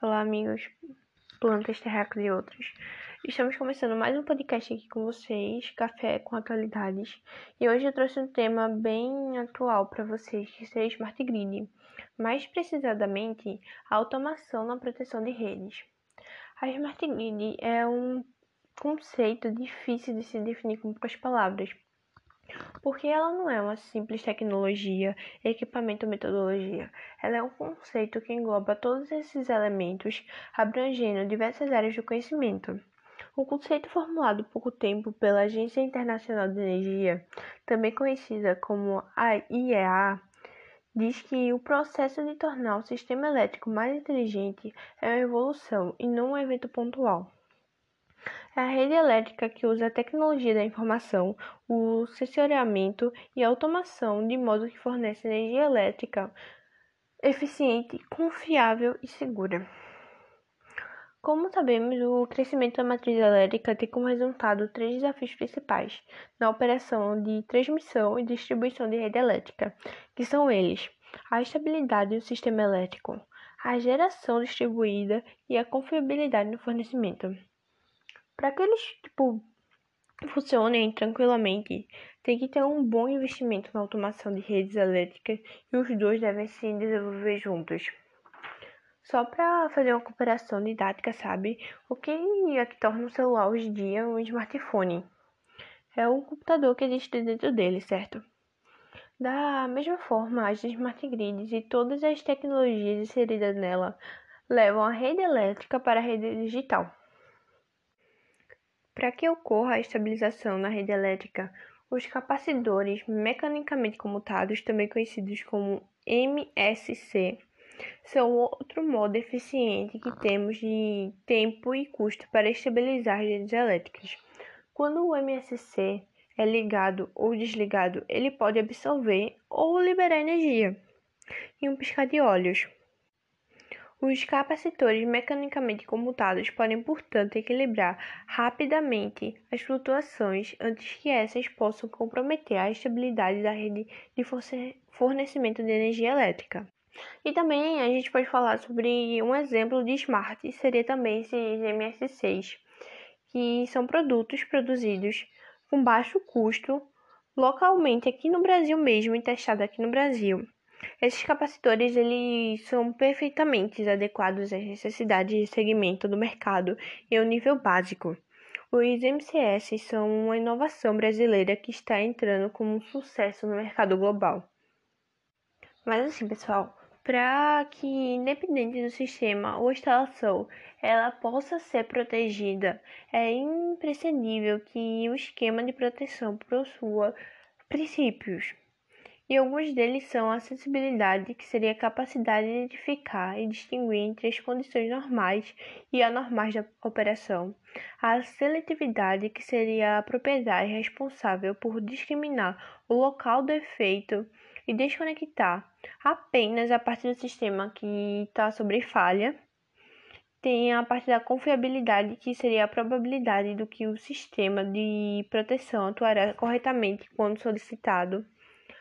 Olá, amigos, plantas, terráqueos e outros. Estamos começando mais um podcast aqui com vocês, Café com Atualidades. E hoje eu trouxe um tema bem atual para vocês, que seria Smart Grid. Mais precisamente, a automação na proteção de redes. A Smart Grid é um conceito difícil de se definir com poucas palavras, porque ela não é uma simples tecnologia, equipamento ou metodologia. Ela é um conceito que engloba todos esses elementos, abrangendo diversas áreas do conhecimento. O conceito formulado há pouco tempo pela Agência Internacional de Energia, também conhecida como IEA, diz que o processo de tornar o sistema elétrico mais inteligente é uma evolução e não um evento pontual. É a rede elétrica que usa a tecnologia da informação, o sensoriamento e a automação de modo que fornece energia elétrica eficiente, confiável e segura. Como sabemos, o crescimento da matriz elétrica tem como resultado três desafios principais na operação de transmissão e distribuição de rede elétrica, que são eles: a estabilidade do sistema elétrico, a geração distribuída e a confiabilidade no fornecimento. Para que eles tipo, funcionem tranquilamente, tem que ter um bom investimento na automação de redes elétricas e os dois devem se desenvolver juntos. Só para fazer uma comparação didática, sabe? O que é que torna o celular hoje em dia um smartphone? É o computador que existe dentro dele, certo? Da mesma forma, as smart grids e todas as tecnologias inseridas nela levam a rede elétrica para a rede digital. Para que ocorra a estabilização na rede elétrica, os capacitores mecanicamente comutados, também conhecidos como MSC, são outro modo eficiente que temos de tempo e custo para estabilizar redes elétricas. Quando o MSC é ligado ou desligado, ele pode absorver ou liberar energia em um piscar de olhos. Os capacitores mecanicamente comutados podem, portanto, equilibrar rapidamente as flutuações antes que essas possam comprometer a estabilidade da rede de fornecimento de energia elétrica. E também a gente pode falar sobre um exemplo de smart, seria também esses MS6, que são produtos produzidos com baixo custo localmente aqui no Brasil mesmo e testados aqui no Brasil esses capacitores eles são perfeitamente adequados às necessidades de segmento do mercado e ao nível básico. Os MCS são uma inovação brasileira que está entrando como um sucesso no mercado global. Mas assim, pessoal, para que independente do sistema ou instalação ela possa ser protegida, é imprescindível que o esquema de proteção possua princípios e alguns deles são a acessibilidade, que seria a capacidade de identificar e distinguir entre as condições normais e anormais da operação, a seletividade, que seria a propriedade responsável por discriminar o local do efeito e desconectar apenas a parte do sistema que está sobre falha. Tem a parte da confiabilidade, que seria a probabilidade do que o sistema de proteção atuará corretamente quando solicitado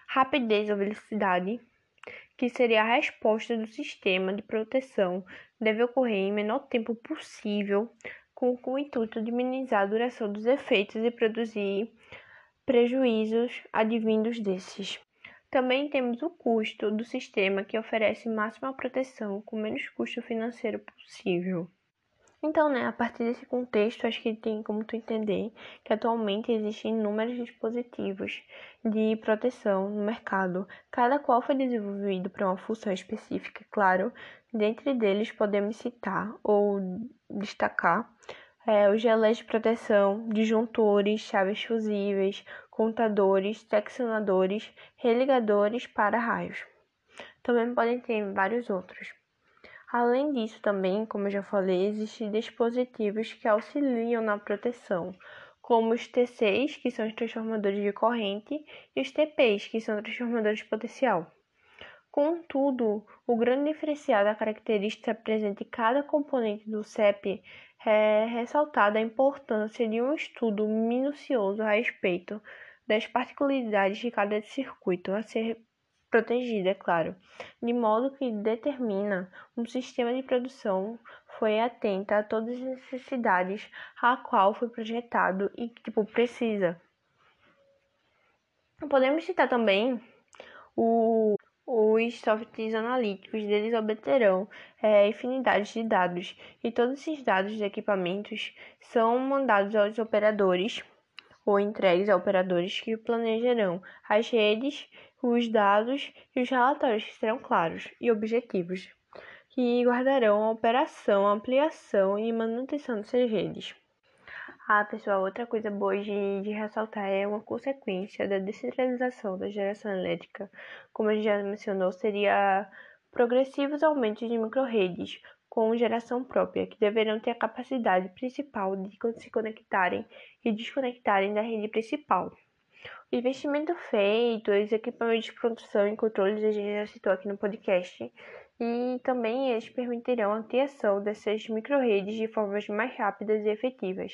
rapidez ou velocidade, que seria a resposta do sistema de proteção, deve ocorrer em menor tempo possível, com, o intuito de minimizar a duração dos efeitos e produzir prejuízos advindos desses. Também temos o custo do sistema, que oferece máxima proteção com menos custo financeiro possível. Então, né, a partir desse contexto, acho que tem como tu entender que atualmente existem inúmeros dispositivos de proteção no mercado, cada qual foi desenvolvido para uma função específica, claro. Dentre deles podemos citar ou destacar é, os gelés de proteção, disjuntores, chaves fusíveis, contadores, seccionadores, religadores para raios. Também podem ter vários outros. Além disso, também, como eu já falei, existem dispositivos que auxiliam na proteção, como os T6, que são os transformadores de corrente, e os TPs, que são transformadores de potencial. Contudo, o grande diferencial da característica presente em cada componente do CEP é ressaltada a importância de um estudo minucioso a respeito das particularidades de cada circuito a ser protegida, é claro, de modo que determina um sistema de produção foi atenta a todas as necessidades a qual foi projetado e que tipo precisa. Podemos citar também o, os softwares analíticos, deles obterão é, infinidade de dados, e todos esses dados de equipamentos são mandados aos operadores ou entregues a operadores que planejarão as redes, os dados e os relatórios serão claros e objetivos, que guardarão a operação, a ampliação e manutenção dessas redes. Ah, pessoal, outra coisa boa de, de ressaltar é uma consequência da descentralização da geração elétrica, como a gente já mencionou, seria progressivos aumentos de microredes com geração própria, que deverão ter a capacidade principal de se conectarem e desconectarem da rede principal. O investimento feito, os equipamentos de produção e controles, a gente já citou aqui no podcast, e também eles permitirão a criação dessas microredes de formas mais rápidas e efetivas.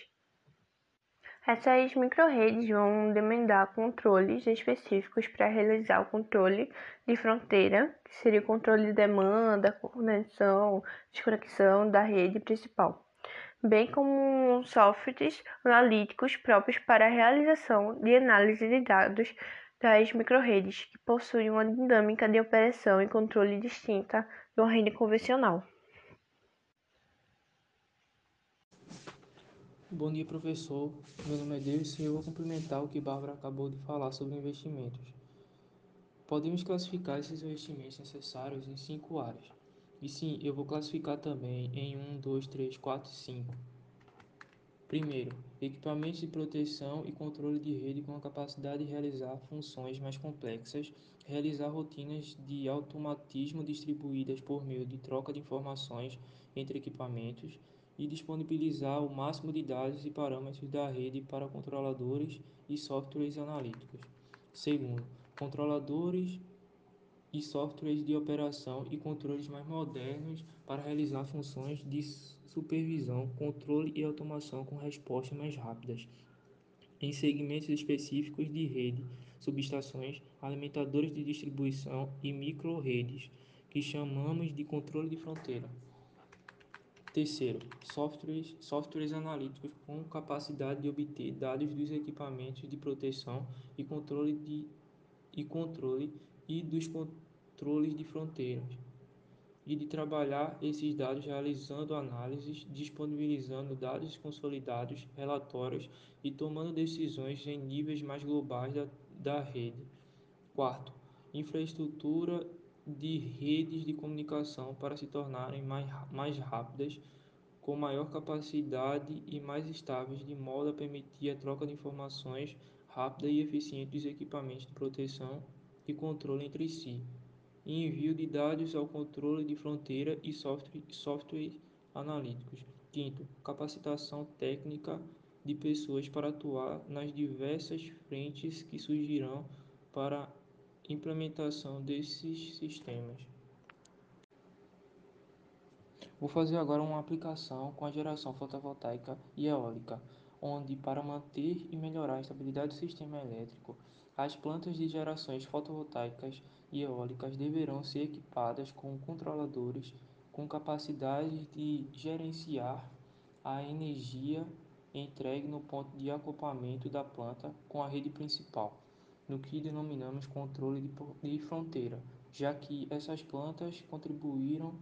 Essas microredes vão demandar controles específicos para realizar o controle de fronteira, que seria o controle de demanda, conexão, desconexão da rede principal, bem como softwares analíticos próprios para a realização de análise de dados das microredes, que possuem uma dinâmica de operação e controle distinta de uma rede convencional. Bom dia, professor. Meu nome é Deus e eu vou complementar o que Bárbara acabou de falar sobre investimentos. Podemos classificar esses investimentos necessários em cinco áreas. E sim, eu vou classificar também em 1, 2, 3, 4 e 5. Primeiro, equipamentos de proteção e controle de rede com a capacidade de realizar funções mais complexas, realizar rotinas de automatismo distribuídas por meio de troca de informações entre equipamentos e disponibilizar o máximo de dados e parâmetros da rede para controladores e softwares analíticos. Segundo, controladores e softwares de operação e controles mais modernos para realizar funções de supervisão, controle e automação com respostas mais rápidas. Em segmentos específicos de rede, subestações, alimentadores de distribuição e micro-redes, que chamamos de controle de fronteira. Terceiro, softwares, softwares analíticos com capacidade de obter dados dos equipamentos de proteção e controle, de, e controle e dos controles de fronteiras, e de trabalhar esses dados realizando análises, disponibilizando dados consolidados, relatórios e tomando decisões em níveis mais globais da, da rede. Quarto, infraestrutura de redes de comunicação para se tornarem mais, mais rápidas, com maior capacidade e mais estáveis, de modo a permitir a troca de informações rápida e eficiente dos equipamentos de proteção e controle entre si, e envio de dados ao controle de fronteira e software, software analíticos. Quinto, capacitação técnica de pessoas para atuar nas diversas frentes que surgirão para implementação desses sistemas. Vou fazer agora uma aplicação com a geração fotovoltaica e eólica, onde para manter e melhorar a estabilidade do sistema elétrico, as plantas de gerações fotovoltaicas e eólicas deverão ser equipadas com controladores com capacidade de gerenciar a energia entregue no ponto de acoplamento da planta com a rede principal no que denominamos controle de fronteira, já que essas plantas contribuíram,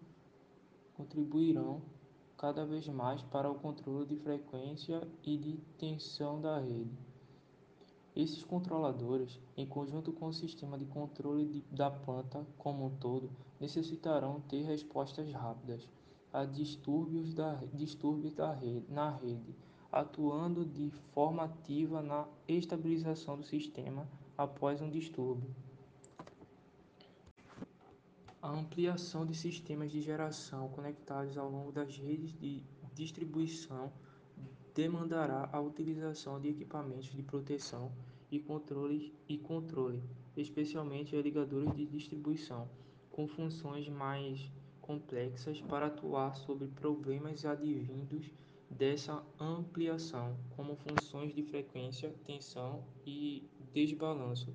contribuirão cada vez mais para o controle de frequência e de tensão da rede. Esses controladores, em conjunto com o sistema de controle de, da planta como um todo, necessitarão ter respostas rápidas a distúrbios, da, distúrbios da rede, na rede, atuando de forma ativa na estabilização do sistema após um distúrbio. A ampliação de sistemas de geração conectados ao longo das redes de distribuição demandará a utilização de equipamentos de proteção e controle, e controle especialmente ligadores de distribuição, com funções mais complexas para atuar sobre problemas advindos dessa ampliação, como funções de frequência, tensão e desbalanço.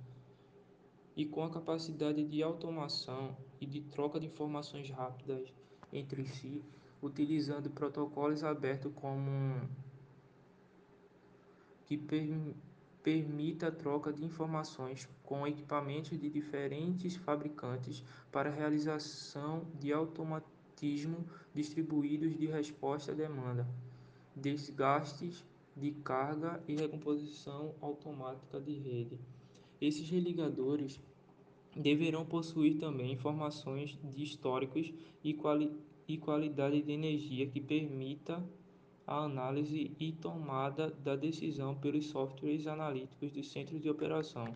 e com a capacidade de automação e de troca de informações rápidas entre si, utilizando protocolos abertos como que per permita a troca de informações com equipamentos de diferentes fabricantes para realização de automatismo distribuídos de resposta à demanda, desgastes de carga e recomposição automática de rede. Esses religadores deverão possuir também informações de históricos e, quali e qualidade de energia que permita a análise e tomada da decisão pelos softwares analíticos do centro de operação.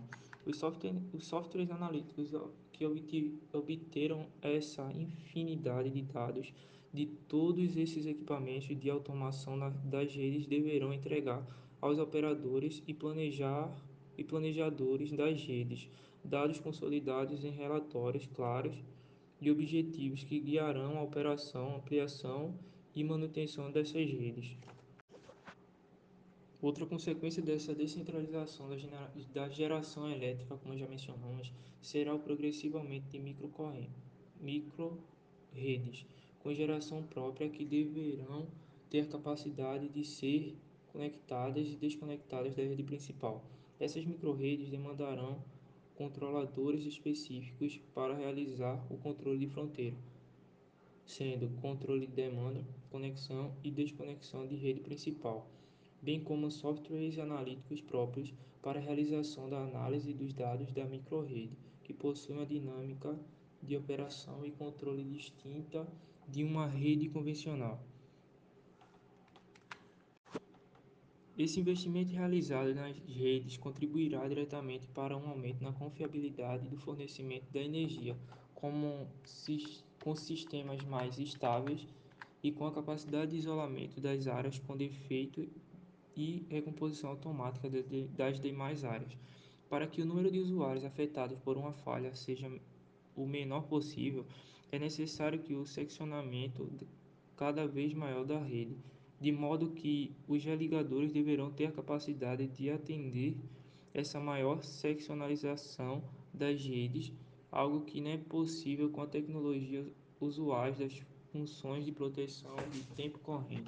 Os, software, os softwares analíticos que obteram essa infinidade de dados de todos esses equipamentos de automação das redes deverão entregar aos operadores e planejar e planejadores das redes dados consolidados em relatórios claros e objetivos que guiarão a operação, ampliação e manutenção dessas redes. Outra consequência dessa descentralização da geração elétrica, como já mencionamos, será o progressivamente de microredes, micro com geração própria que deverão ter capacidade de ser conectadas e desconectadas da rede principal. Essas microredes demandarão controladores específicos para realizar o controle de fronteira, sendo controle de demanda, conexão e desconexão de rede principal, bem como softwares analíticos próprios para a realização da análise dos dados da microrede, que possui uma dinâmica de operação e controle distinta de uma rede convencional. Esse investimento realizado nas redes contribuirá diretamente para um aumento na confiabilidade do fornecimento da energia, como, com sistemas mais estáveis e com a capacidade de isolamento das áreas com defeito e recomposição automática das demais áreas. Para que o número de usuários afetados por uma falha seja o menor possível, é necessário que o seccionamento cada vez maior da rede de modo que os religadores deverão ter a capacidade de atender essa maior seccionalização das redes, algo que não é possível com a tecnologia usuais das funções de proteção de tempo corrente.